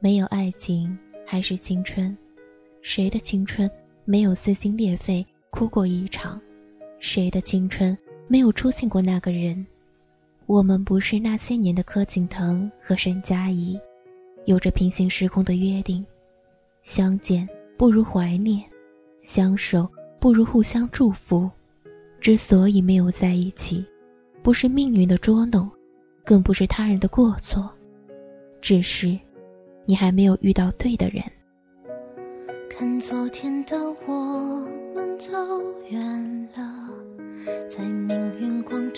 没有爱情还是青春？谁的青春没有撕心裂肺哭过一场？谁的青春没有出现过那个人？我们不是那些年的柯景腾和沈佳宜，有着平行时空的约定：相见不如怀念，相守不如互相祝福。之所以没有在一起，不是命运的捉弄，更不是他人的过错，只是你还没有遇到对的人。看昨天的我们走远了，在命运广场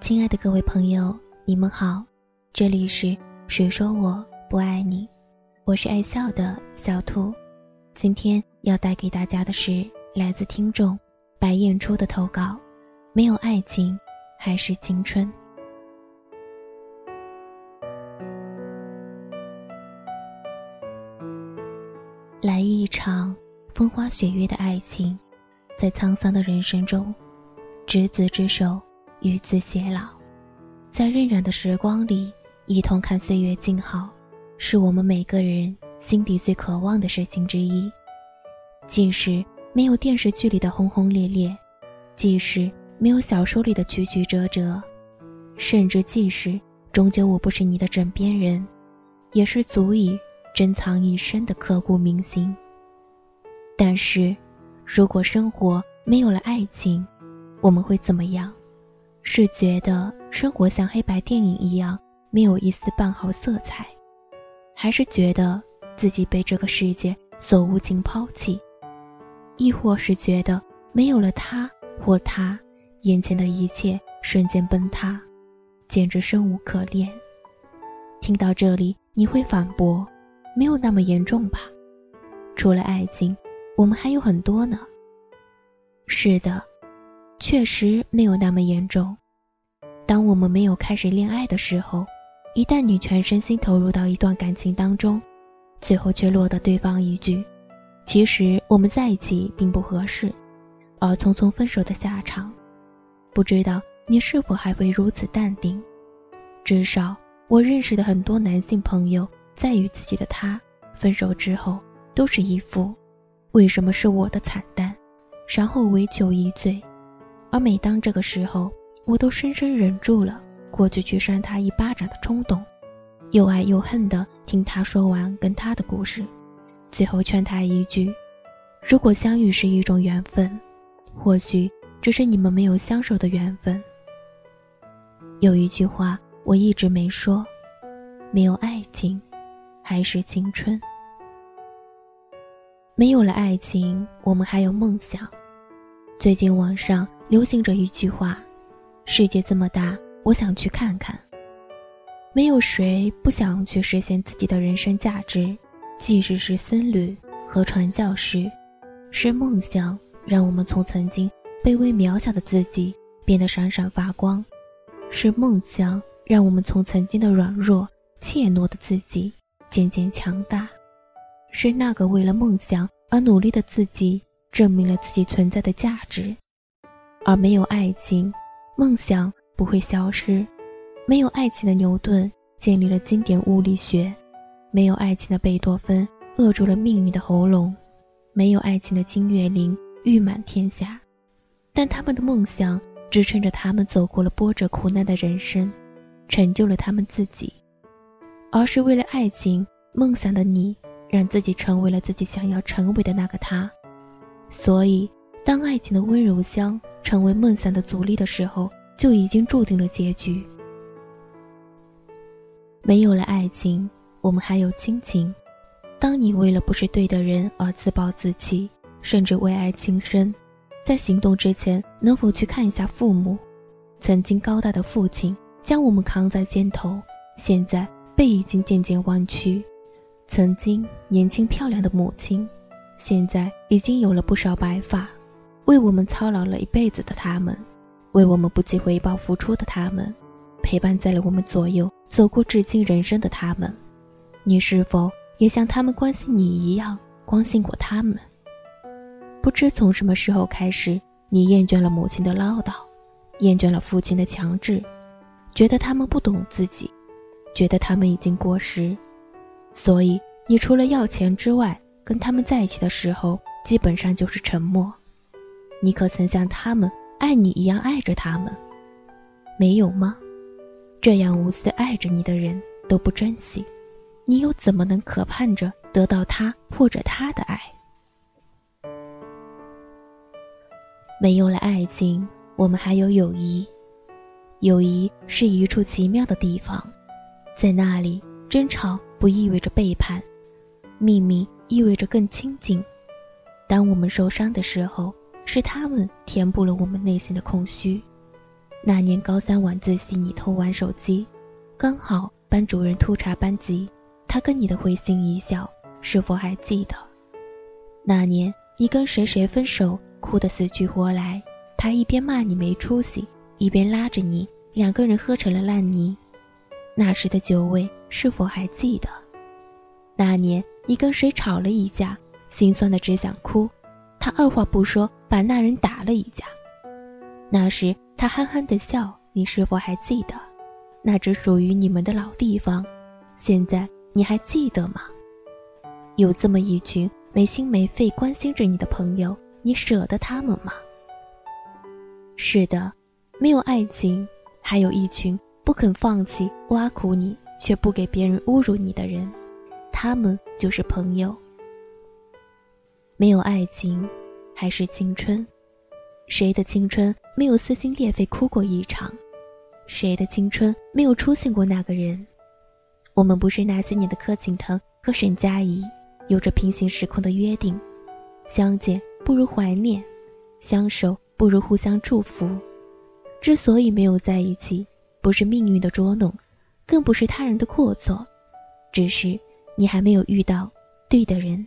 亲爱的各位朋友，你们好，这里是谁说我不爱你？我是爱笑的小兔，今天要带给大家的是来自听众白燕初的投稿：没有爱情，还是青春？来一场风花雪月的爱情，在沧桑的人生中，执子之手。与子偕老，在荏苒的时光里，一同看岁月静好，是我们每个人心底最渴望的事情之一。即使没有电视剧里的轰轰烈烈，即使没有小说里的曲曲折折，甚至即使终究我不是你的枕边人，也是足以珍藏一生的刻骨铭心。但是，如果生活没有了爱情，我们会怎么样？是觉得生活像黑白电影一样没有一丝半毫色彩，还是觉得自己被这个世界所无情抛弃，亦或是觉得没有了他或她，眼前的一切瞬间崩塌，简直生无可恋？听到这里，你会反驳：没有那么严重吧？除了爱情，我们还有很多呢。是的。确实没有那么严重。当我们没有开始恋爱的时候，一旦你全身心投入到一段感情当中，最后却落得对方一句“其实我们在一起并不合适”，而匆匆分手的下场，不知道你是否还会如此淡定？至少我认识的很多男性朋友，在与自己的他分手之后，都是一副“为什么是我的惨淡”，然后为求一醉。而每当这个时候，我都深深忍住了过去去扇他一巴掌的冲动，又爱又恨的听他说完跟他的故事，最后劝他一句：如果相遇是一种缘分，或许只是你们没有相守的缘分。有一句话我一直没说：没有爱情，还是青春。没有了爱情，我们还有梦想。最近网上。流行着一句话：“世界这么大，我想去看看。”没有谁不想去实现自己的人生价值，即使是僧侣和传教士。是梦想让我们从曾经卑微渺小的自己变得闪闪发光，是梦想让我们从曾经的软弱、怯懦的自己渐渐强大。是那个为了梦想而努力的自己，证明了自己存在的价值。而没有爱情，梦想不会消失；没有爱情的牛顿建立了经典物理学；没有爱情的贝多芬扼住了命运的喉咙；没有爱情的金岳霖誉满天下。但他们的梦想支撑着他们走过了波折苦难的人生，成就了他们自己。而是为了爱情梦想的你，让自己成为了自己想要成为的那个他。所以，当爱情的温柔乡。成为梦想的阻力的时候，就已经注定了结局。没有了爱情，我们还有亲情。当你为了不是对的人而自暴自弃，甚至为爱轻生，在行动之前，能否去看一下父母？曾经高大的父亲将我们扛在肩头，现在背已经渐渐弯曲；曾经年轻漂亮的母亲，现在已经有了不少白发。为我们操劳了一辈子的他们，为我们不计回报付出的他们，陪伴在了我们左右走过至今人生的他们，你是否也像他们关心你一样关心过他们？不知从什么时候开始，你厌倦了母亲的唠叨，厌倦了父亲的强制，觉得他们不懂自己，觉得他们已经过时，所以你除了要钱之外，跟他们在一起的时候，基本上就是沉默。你可曾像他们爱你一样爱着他们？没有吗？这样无私爱着你的人都不珍惜，你又怎么能渴盼着得到他或者他的爱？没有了爱情，我们还有友谊。友谊是一处奇妙的地方，在那里，争吵不意味着背叛，秘密意味着更亲近。当我们受伤的时候。是他们填补了我们内心的空虚。那年高三晚自习，你偷玩手机，刚好班主任突查班级，他跟你的会心一笑，是否还记得？那年你跟谁谁分手，哭得死去活来，他一边骂你没出息，一边拉着你，两个人喝成了烂泥。那时的酒味，是否还记得？那年你跟谁吵了一架，心酸的只想哭。他二话不说把那人打了一架，那时他憨憨的笑，你是否还记得？那只属于你们的老地方，现在你还记得吗？有这么一群没心没肺关心着你的朋友，你舍得他们吗？是的，没有爱情，还有一群不肯放弃、挖苦你却不给别人侮辱你的人，他们就是朋友。没有爱情，还是青春？谁的青春没有撕心裂肺哭过一场？谁的青春没有出现过那个人？我们不是那些年的柯景腾和沈佳宜，有着平行时空的约定：相见不如怀念，相守不如互相祝福。之所以没有在一起，不是命运的捉弄，更不是他人的过错，只是你还没有遇到对的人。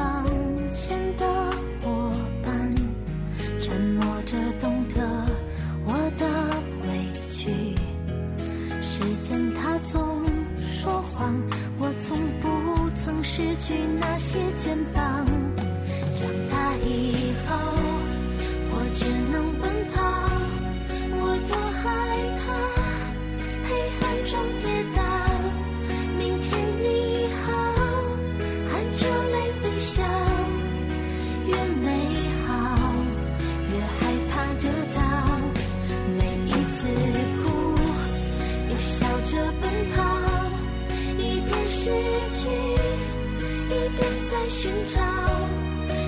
别再寻找。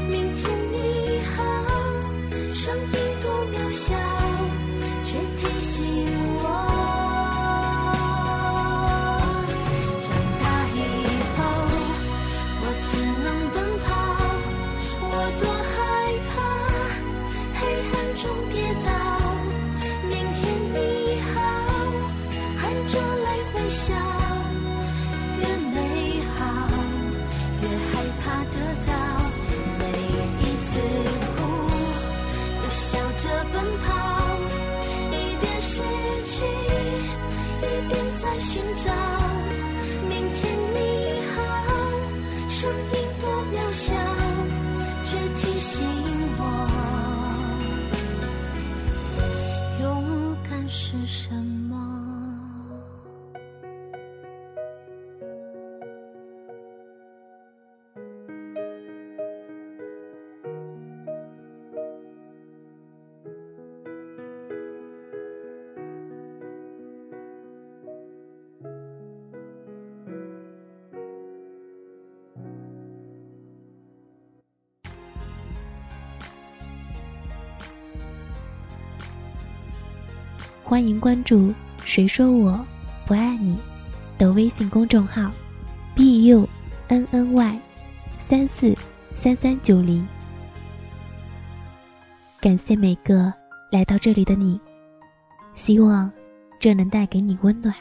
明天你好生欢迎关注“谁说我不爱你”的微信公众号，b u n n y 三四三三九零。感谢每个来到这里的你，希望这能带给你温暖。